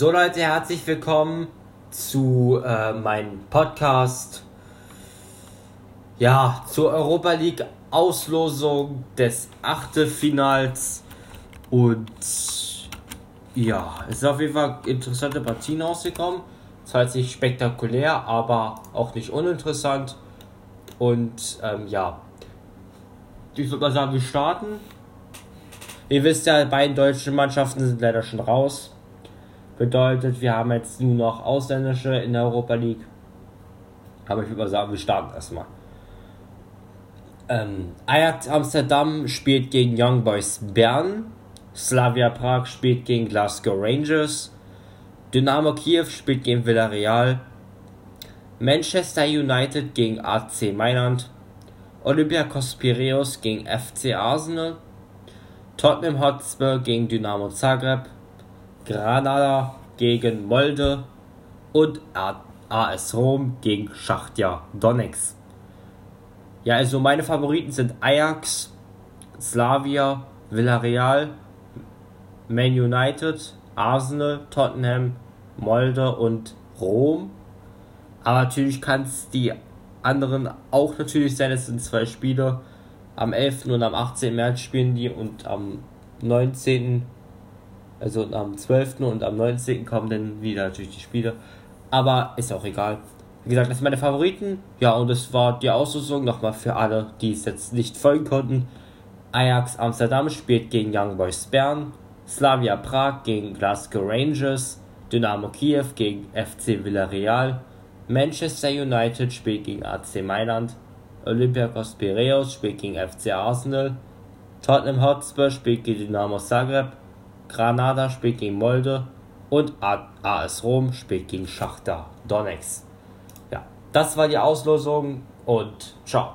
Leute, herzlich willkommen zu äh, meinem Podcast. Ja, zur Europa League Auslosung des Achtelfinals. Und ja, es ist auf jeden Fall interessante Partien rausgekommen. Zwar jetzt nicht spektakulär, aber auch nicht uninteressant. Und ähm, ja, ich würde mal sagen, wir starten. Ihr wisst ja, beide deutschen Mannschaften sind leider schon raus. Bedeutet, wir haben jetzt nur noch ausländische in der Europa League. Aber ich würde mal sagen, wir starten erstmal. Ähm, Ajax Amsterdam spielt gegen Young Boys Bern. Slavia Prag spielt gegen Glasgow Rangers. Dynamo Kiew spielt gegen Villarreal. Manchester United gegen AC Mailand. Olympiakos Piraeus gegen FC Arsenal. Tottenham Hotspur gegen Dynamo Zagreb. Granada gegen Molde und AS Rom gegen Schachtja Donetsk. Ja, also meine Favoriten sind Ajax, Slavia, Villarreal, Man United, Arsenal, Tottenham, Molde und Rom. Aber natürlich kann es die anderen auch natürlich sein, es sind zwei Spiele. Am 11. und am 18. März spielen die und am 19. Also am 12. und am 19. kommen dann wieder natürlich die Spiele. Aber ist auch egal. Wie gesagt, das sind meine Favoriten. Ja, und das war die Auslosung nochmal für alle, die es jetzt nicht folgen konnten. Ajax Amsterdam spielt gegen Young Boys Bern. Slavia Prag gegen Glasgow Rangers. Dynamo Kiew gegen FC Villarreal. Manchester United spielt gegen AC Mailand. Olympiakos Piraeus spielt gegen FC Arsenal. Tottenham Hotspur spielt gegen Dynamo Zagreb. Granada spielt gegen Molde und AS Rom spielt gegen Schachter Donetsk. Ja, das war die Auslosung und ciao.